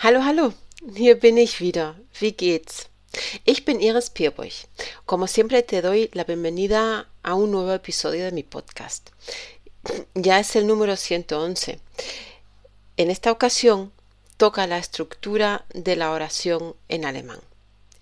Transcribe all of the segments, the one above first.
Hallo, hallo, hier bin ich wieder. Wie geht's? Ich bin Iris Pierburg. Como siempre te doy la bienvenida a un nuevo episodio de mi podcast. Ya es el número 111. En esta ocasión toca la estructura de la oración en alemán.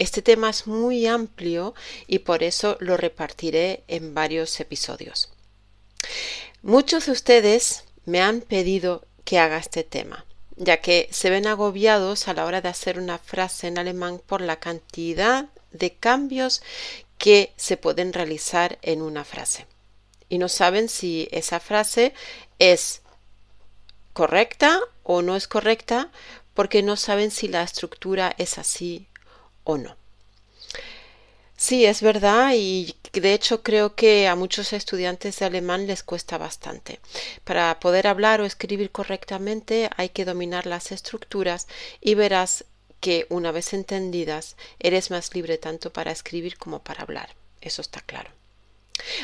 Este tema es muy amplio y por eso lo repartiré en varios episodios. Muchos de ustedes me han pedido que haga este tema, ya que se ven agobiados a la hora de hacer una frase en alemán por la cantidad de cambios que se pueden realizar en una frase. Y no saben si esa frase es correcta o no es correcta porque no saben si la estructura es así o no. Sí, es verdad y de hecho creo que a muchos estudiantes de alemán les cuesta bastante. Para poder hablar o escribir correctamente hay que dominar las estructuras y verás que una vez entendidas eres más libre tanto para escribir como para hablar. Eso está claro.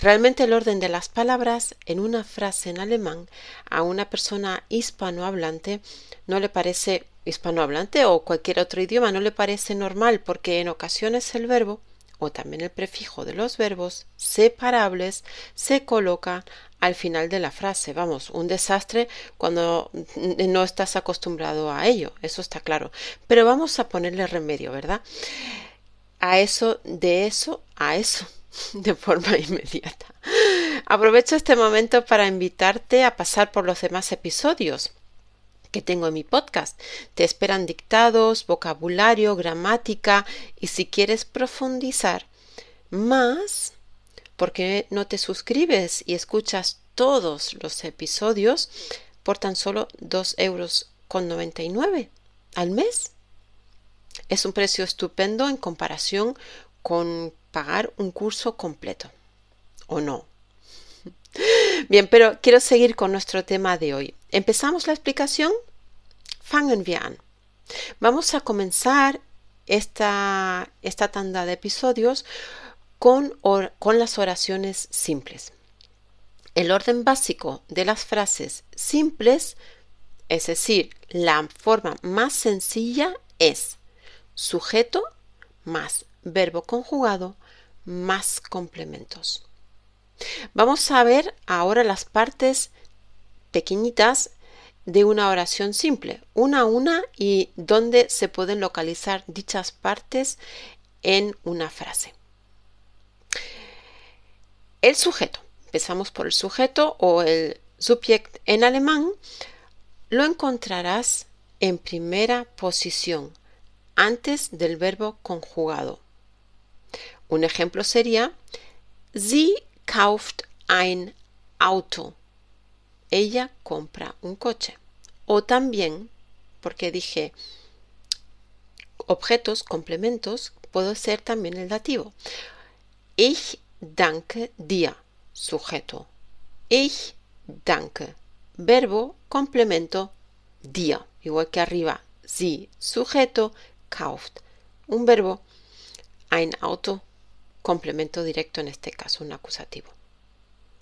Realmente el orden de las palabras en una frase en alemán a una persona hispanohablante no le parece hispanohablante o cualquier otro idioma no le parece normal porque en ocasiones el verbo o también el prefijo de los verbos separables se coloca al final de la frase. Vamos, un desastre cuando no estás acostumbrado a ello, eso está claro. Pero vamos a ponerle remedio, ¿verdad? A eso, de eso, a eso, de forma inmediata. Aprovecho este momento para invitarte a pasar por los demás episodios que tengo en mi podcast. Te esperan dictados, vocabulario, gramática y si quieres profundizar más, ¿por qué no te suscribes y escuchas todos los episodios por tan solo 2 euros con 99 al mes? Es un precio estupendo en comparación con pagar un curso completo. ¿O no? Bien, pero quiero seguir con nuestro tema de hoy. ¿Empezamos la explicación? Fangen wir. Vamos a comenzar esta, esta tanda de episodios con, con las oraciones simples. El orden básico de las frases simples, es decir, la forma más sencilla es sujeto más verbo conjugado más complementos. Vamos a ver ahora las partes pequeñitas de una oración simple, una a una y dónde se pueden localizar dichas partes en una frase. El sujeto. Empezamos por el sujeto o el subject en alemán. Lo encontrarás en primera posición, antes del verbo conjugado. Un ejemplo sería Sie kauft ein Auto. Ella compra un coche. O también, porque dije objetos, complementos, puedo ser también el dativo. Ich danke dir, sujeto. Ich danke, verbo, complemento, dir. Igual que arriba, sie, sujeto, kauft, un verbo, ein Auto, complemento directo en este caso, un acusativo.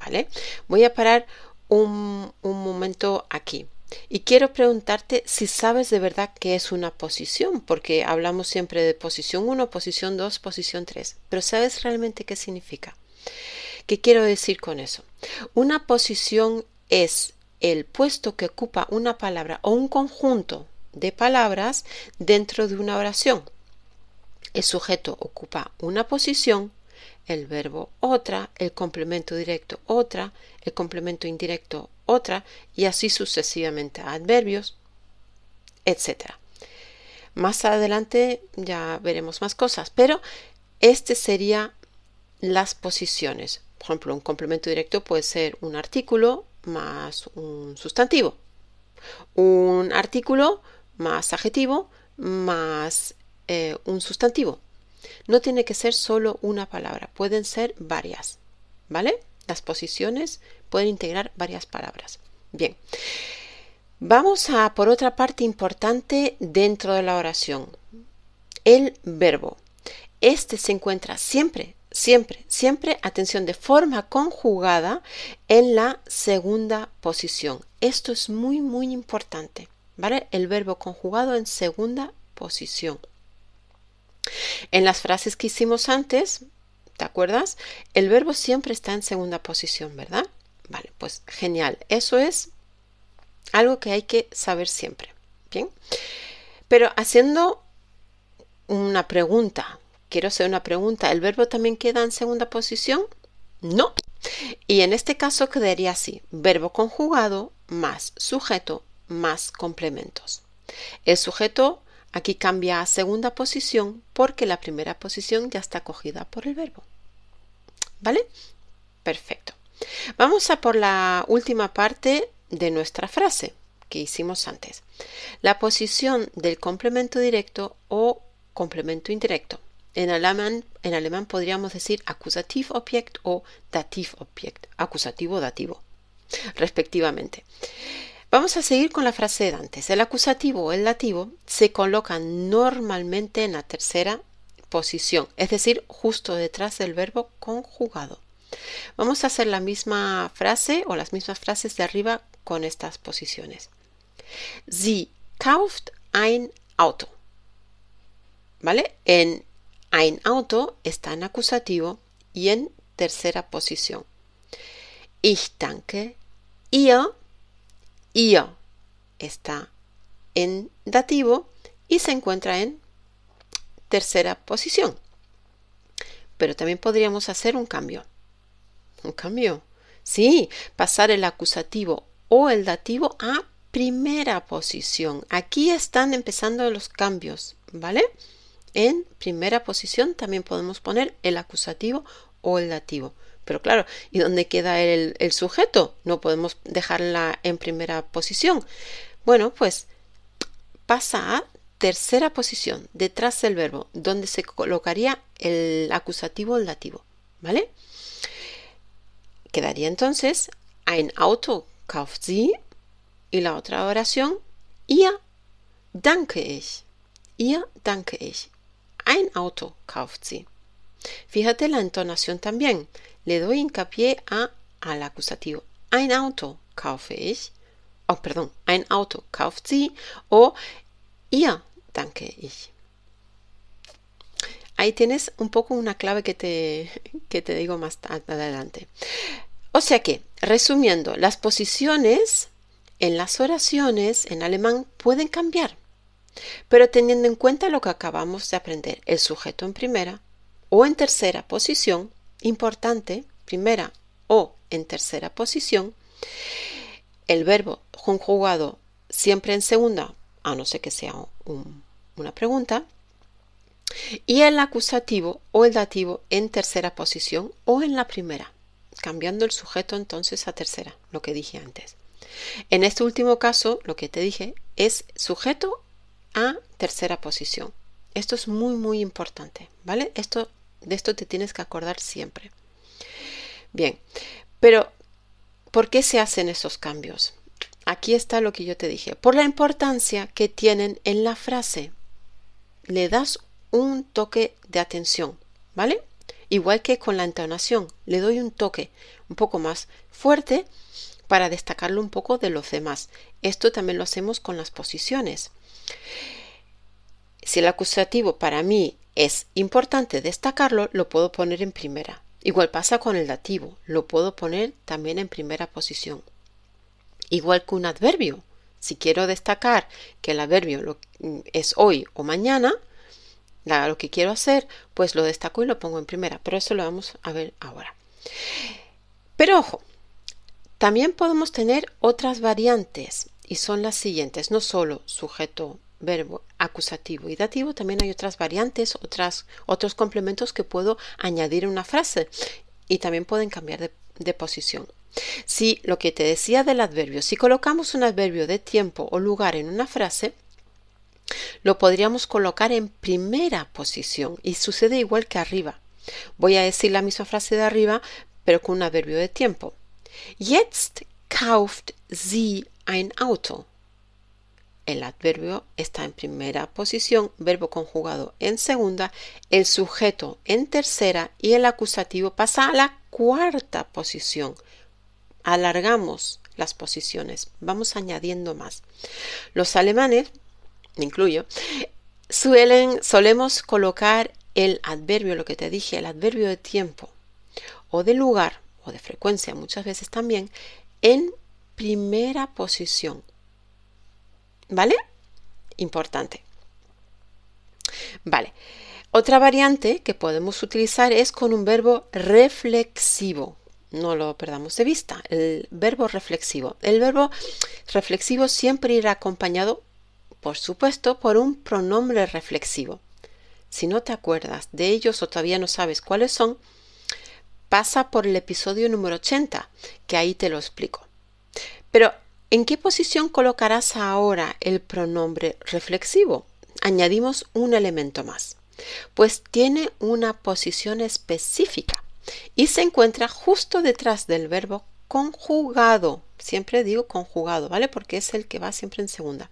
¿Vale? Voy a parar un, un momento aquí. Y quiero preguntarte si sabes de verdad qué es una posición, porque hablamos siempre de posición 1, posición 2, posición 3, pero ¿sabes realmente qué significa? ¿Qué quiero decir con eso? Una posición es el puesto que ocupa una palabra o un conjunto de palabras dentro de una oración. El sujeto ocupa una posición, el verbo otra, el complemento directo otra, el complemento indirecto otra y así sucesivamente adverbios, etc. Más adelante ya veremos más cosas, pero este sería las posiciones. Por ejemplo, un complemento directo puede ser un artículo más un sustantivo, un artículo más adjetivo más eh, un sustantivo. No tiene que ser solo una palabra, pueden ser varias, ¿vale? Las posiciones pueden integrar varias palabras. Bien, vamos a por otra parte importante dentro de la oración, el verbo. Este se encuentra siempre, siempre, siempre, atención, de forma conjugada en la segunda posición. Esto es muy, muy importante. ¿vale? El verbo conjugado en segunda posición. En las frases que hicimos antes, ¿te acuerdas? El verbo siempre está en segunda posición, ¿verdad? Vale, pues genial. Eso es algo que hay que saber siempre. Bien. Pero haciendo una pregunta, quiero hacer una pregunta, ¿el verbo también queda en segunda posición? No. Y en este caso quedaría así, verbo conjugado más sujeto más complementos. El sujeto aquí cambia a segunda posición porque la primera posición ya está cogida por el verbo. ¿Vale? Perfecto. Vamos a por la última parte de nuestra frase que hicimos antes. La posición del complemento directo o complemento indirecto. En alemán, en alemán podríamos decir Akkusativobjekt o Dativobjekt, acusativo o dativo, respectivamente. Vamos a seguir con la frase de antes. El acusativo o el dativo se coloca normalmente en la tercera posición, es decir, justo detrás del verbo conjugado. Vamos a hacer la misma frase o las mismas frases de arriba con estas posiciones. Sie kauft ein Auto. ¿Vale? En ein Auto está en acusativo y en tercera posición. Ich danke ihr Ihr está en dativo y se encuentra en tercera posición. Pero también podríamos hacer un cambio. Un cambio. Sí, pasar el acusativo o el dativo a primera posición. Aquí están empezando los cambios, ¿vale? En primera posición también podemos poner el acusativo o el dativo. Pero claro, ¿y dónde queda el, el sujeto? No podemos dejarla en primera posición. Bueno, pues pasa a tercera posición, detrás del verbo, donde se colocaría el acusativo el dativo. ¿Vale? Quedaría entonces ein Auto kauft sie y la otra oración ihr danke ich. Ihr danke ich. Ein Auto kauft sie. Fíjate la entonación también le doy hincapié a al acusativo. Ein Auto kaufe ich. Oh, perdón, ein Auto kauft sie o ihr danke ich. Ahí tienes un poco una clave que te, que te digo más adelante. O sea que, resumiendo, las posiciones en las oraciones en alemán pueden cambiar, pero teniendo en cuenta lo que acabamos de aprender, el sujeto en primera o en tercera posición importante, primera o en tercera posición, el verbo conjugado siempre en segunda, a no ser que sea una pregunta, y el acusativo o el dativo en tercera posición o en la primera, cambiando el sujeto entonces a tercera, lo que dije antes. En este último caso, lo que te dije es sujeto a tercera posición. Esto es muy, muy importante, ¿vale? Esto de esto te tienes que acordar siempre. Bien, pero ¿por qué se hacen esos cambios? Aquí está lo que yo te dije. Por la importancia que tienen en la frase. Le das un toque de atención, ¿vale? Igual que con la entonación, le doy un toque un poco más fuerte para destacarlo un poco de los demás. Esto también lo hacemos con las posiciones. Si el acusativo para mí es importante destacarlo, lo puedo poner en primera. Igual pasa con el dativo, lo puedo poner también en primera posición. Igual que un adverbio. Si quiero destacar que el adverbio es hoy o mañana, lo que quiero hacer, pues lo destaco y lo pongo en primera. Pero eso lo vamos a ver ahora. Pero ojo, también podemos tener otras variantes y son las siguientes, no solo sujeto verbo acusativo y dativo, también hay otras variantes, otras, otros complementos que puedo añadir en una frase y también pueden cambiar de, de posición. Si lo que te decía del adverbio, si colocamos un adverbio de tiempo o lugar en una frase, lo podríamos colocar en primera posición y sucede igual que arriba. Voy a decir la misma frase de arriba, pero con un adverbio de tiempo. Jetzt kauft sie ein Auto. El adverbio está en primera posición, verbo conjugado en segunda, el sujeto en tercera y el acusativo pasa a la cuarta posición. Alargamos las posiciones, vamos añadiendo más. Los alemanes, incluyo, suelen, solemos colocar el adverbio, lo que te dije, el adverbio de tiempo o de lugar o de frecuencia muchas veces también, en primera posición. ¿Vale? Importante. Vale. Otra variante que podemos utilizar es con un verbo reflexivo. No lo perdamos de vista. El verbo reflexivo. El verbo reflexivo siempre irá acompañado, por supuesto, por un pronombre reflexivo. Si no te acuerdas de ellos o todavía no sabes cuáles son, pasa por el episodio número 80, que ahí te lo explico. Pero, ¿en qué posición colocarás ahora el pronombre reflexivo? Añadimos un elemento más. Pues tiene una posición específica y se encuentra justo detrás del verbo conjugado. Siempre digo conjugado, ¿vale? Porque es el que va siempre en segunda.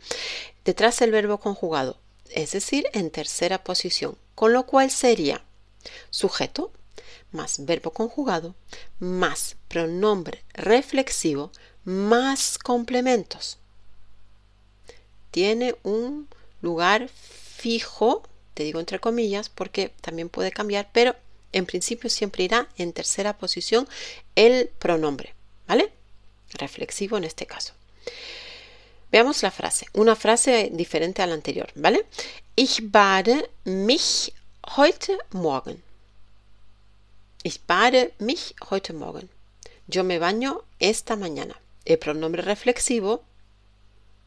Detrás del verbo conjugado, es decir, en tercera posición, con lo cual sería sujeto más verbo conjugado más pronombre reflexivo más complementos. Tiene un lugar fijo, te digo entre comillas, porque también puede cambiar, pero en principio siempre irá en tercera posición el pronombre, ¿vale? Reflexivo en este caso. Veamos la frase, una frase diferente a la anterior, ¿vale? Ich bade mich heute Morgen. Ich bade mich heute Morgen. Yo me baño esta mañana. El pronombre reflexivo,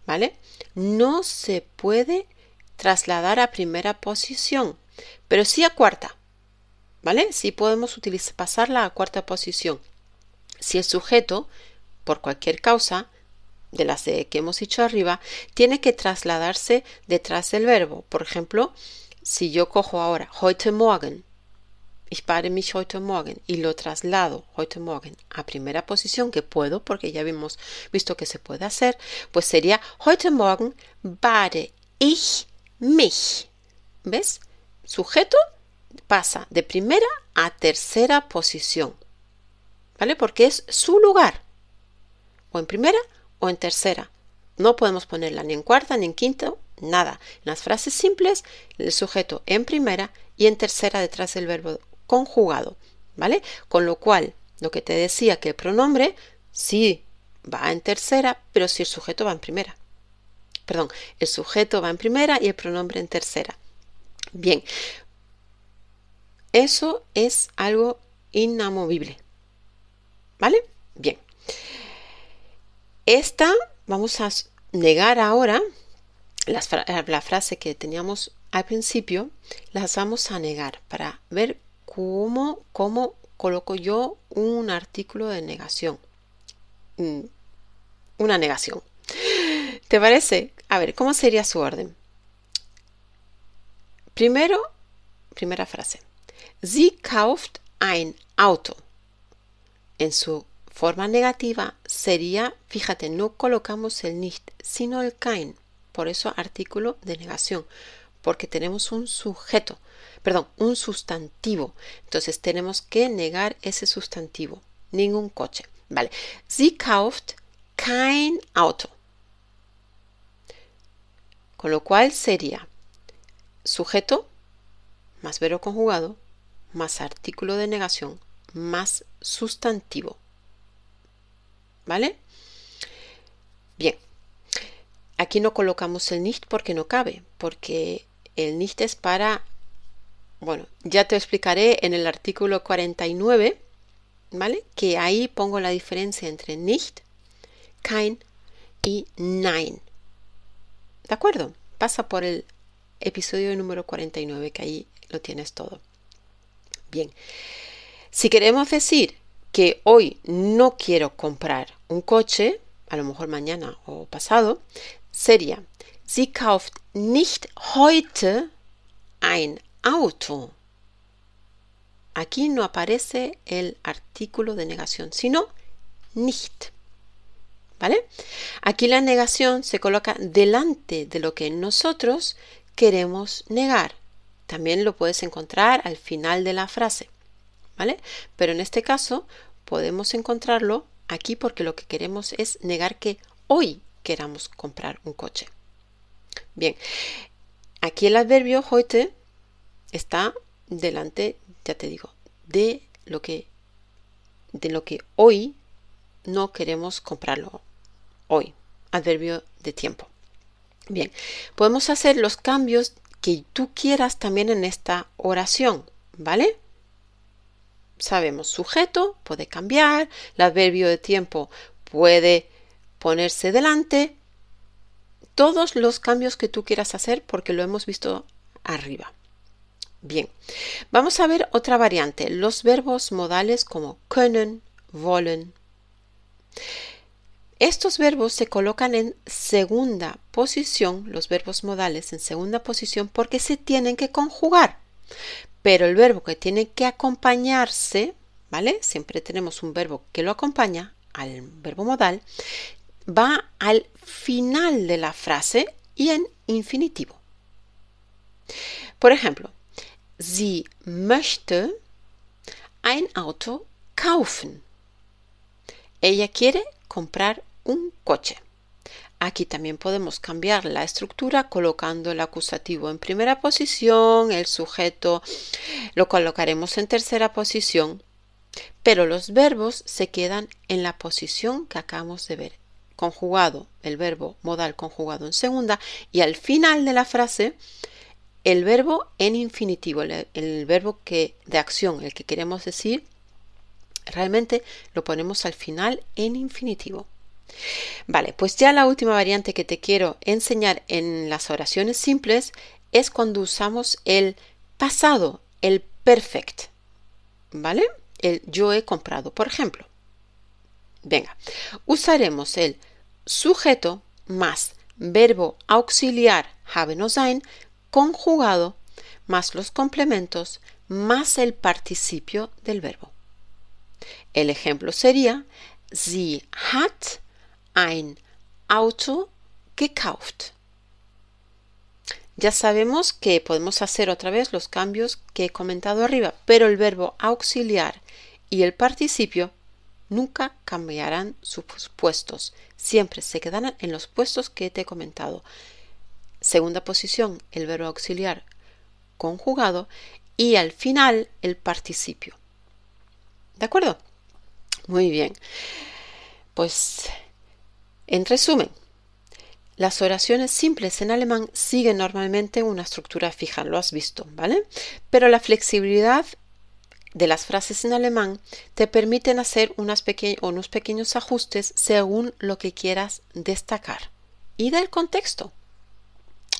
¿vale? No se puede trasladar a primera posición, pero sí a cuarta, ¿vale? Sí podemos utilizar, pasarla a cuarta posición. Si el sujeto, por cualquier causa, de las que hemos dicho arriba, tiene que trasladarse detrás del verbo. Por ejemplo, si yo cojo ahora heute Morgen, ich bade mich heute Morgen y lo traslado heute Morgen a primera posición, que puedo porque ya hemos visto que se puede hacer, pues sería heute Morgen bade ich mich. ¿Ves? Sujeto pasa de primera a tercera posición. ¿Vale? Porque es su lugar. O en primera o en tercera. No podemos ponerla ni en cuarta ni en quinta, nada. En las frases simples, el sujeto en primera y en tercera detrás del verbo conjugado. ¿Vale? Con lo cual, lo que te decía que el pronombre sí va en tercera, pero si el sujeto va en primera. Perdón, el sujeto va en primera y el pronombre en tercera. Bien, eso es algo inamovible. ¿Vale? Bien. Esta vamos a negar ahora, la, la frase que teníamos al principio, las vamos a negar para ver cómo, coloco yo un artículo de negación. Mm, una negación. ¿Te parece? A ver, ¿cómo sería su orden? Primero, primera frase. Sie kauft ein Auto. En su forma negativa sería, fíjate, no colocamos el nicht, sino el kein. Por eso artículo de negación, porque tenemos un sujeto, perdón, un sustantivo. Entonces tenemos que negar ese sustantivo. Ningún coche. Vale. Sie kauft kein Auto. Con lo cual sería sujeto más verbo conjugado más artículo de negación más sustantivo. ¿Vale? Bien. Aquí no colocamos el nicht porque no cabe, porque el nicht es para, bueno, ya te explicaré en el artículo 49, ¿vale? Que ahí pongo la diferencia entre nicht, kein y nein. ¿De acuerdo? Pasa por el episodio número 49, que ahí lo tienes todo. Bien, si queremos decir que hoy no quiero comprar un coche, a lo mejor mañana o pasado, sería, sie kauft nicht heute ein Auto. Aquí no aparece el artículo de negación, sino nicht. ¿Vale? Aquí la negación se coloca delante de lo que nosotros queremos negar. También lo puedes encontrar al final de la frase. ¿Vale? Pero en este caso podemos encontrarlo aquí porque lo que queremos es negar que hoy queramos comprar un coche. Bien, aquí el adverbio heute está delante, ya te digo, de lo que de lo que hoy no queremos comprarlo hoy, adverbio de tiempo. Bien, podemos hacer los cambios que tú quieras también en esta oración, ¿vale? Sabemos, sujeto puede cambiar, el adverbio de tiempo puede ponerse delante, todos los cambios que tú quieras hacer porque lo hemos visto arriba. Bien, vamos a ver otra variante, los verbos modales como können, wollen. Estos verbos se colocan en segunda posición, los verbos modales en segunda posición porque se tienen que conjugar. Pero el verbo que tiene que acompañarse, ¿vale? Siempre tenemos un verbo que lo acompaña al verbo modal, va al final de la frase y en infinitivo. Por ejemplo, Sie möchte ein Auto kaufen. Ella quiere comprar un coche. Aquí también podemos cambiar la estructura colocando el acusativo en primera posición, el sujeto lo colocaremos en tercera posición, pero los verbos se quedan en la posición que acabamos de ver. Conjugado, el verbo modal conjugado en segunda y al final de la frase el verbo en infinitivo, el, verbo que, de acción, el que queremos decir, realmente lo ponemos al final en infinitivo. Vale, pues ya la última variante que te quiero enseñar en las oraciones simples es cuando usamos el pasado, el perfect. ¿Vale? El yo he comprado, por ejemplo. Venga, usaremos el sujeto más verbo auxiliar haben o sein conjugado más los complementos más el participio del verbo. El ejemplo sería Sie hat ein Auto gekauft. Ya sabemos que podemos hacer otra vez los cambios que he comentado arriba, pero el verbo auxiliar y el participio nunca cambiarán sus puestos, siempre se quedarán en los puestos que te he comentado. Segunda posición, el verbo auxiliar conjugado y al final el participio. ¿De acuerdo? Muy bien. Pues, en resumen, las oraciones simples en alemán siguen normalmente una estructura fija, lo has visto, ¿vale? Pero la flexibilidad de las frases en alemán te permiten hacer unos pequeños ajustes según lo que quieras destacar y del contexto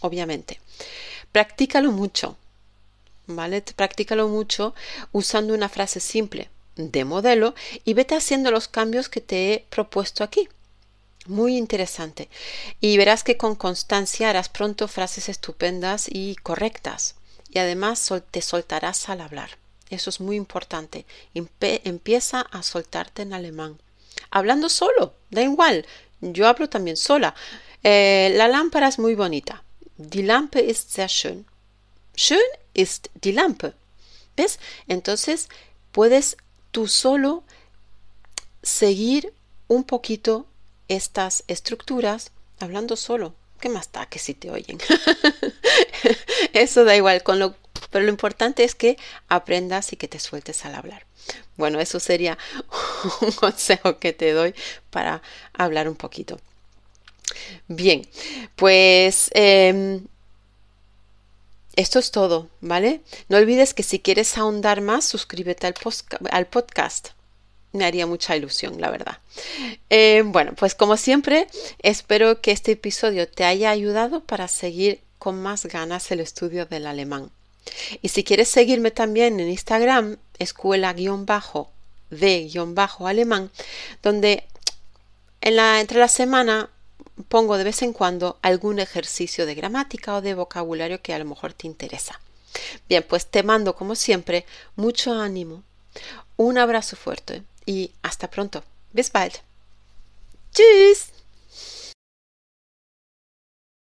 obviamente. Practícalo mucho, ¿vale? Practícalo mucho usando una frase simple de modelo y vete haciendo los cambios que te he propuesto aquí. Muy interesante. Y verás que con constancia harás pronto frases estupendas y correctas. Y además te soltarás al hablar. Eso es muy importante. empieza a soltarte en alemán. Hablando solo, da igual. Yo hablo también sola. Eh, la lámpara es muy bonita. Die Lampe ist sehr schön. Schön ist die Lampe. ¿Ves? Entonces puedes tú solo seguir un poquito estas estructuras hablando solo. ¿Qué más da que si te oyen? Eso da igual, con lo, pero lo importante es que aprendas y que te sueltes al hablar. Bueno, eso sería un consejo que te doy para hablar un poquito. Bien, pues em, esto es todo, ¿vale? No olvides que si quieres ahondar más, suscríbete al, podcast. Me haría mucha ilusión, la verdad. Em, bueno, pues como siempre, espero que este episodio te haya ayudado para seguir con más ganas el estudio del alemán. Y si quieres seguirme también en Instagram, escuela-de-alemán, donde en la, entre la semana pongo de vez en cuando algún ejercicio de gramática o de vocabulario que a lo mejor te interesa. Bien, pues te mando como siempre mucho ánimo, un abrazo fuerte y hasta pronto. Bis bald. Tschüss.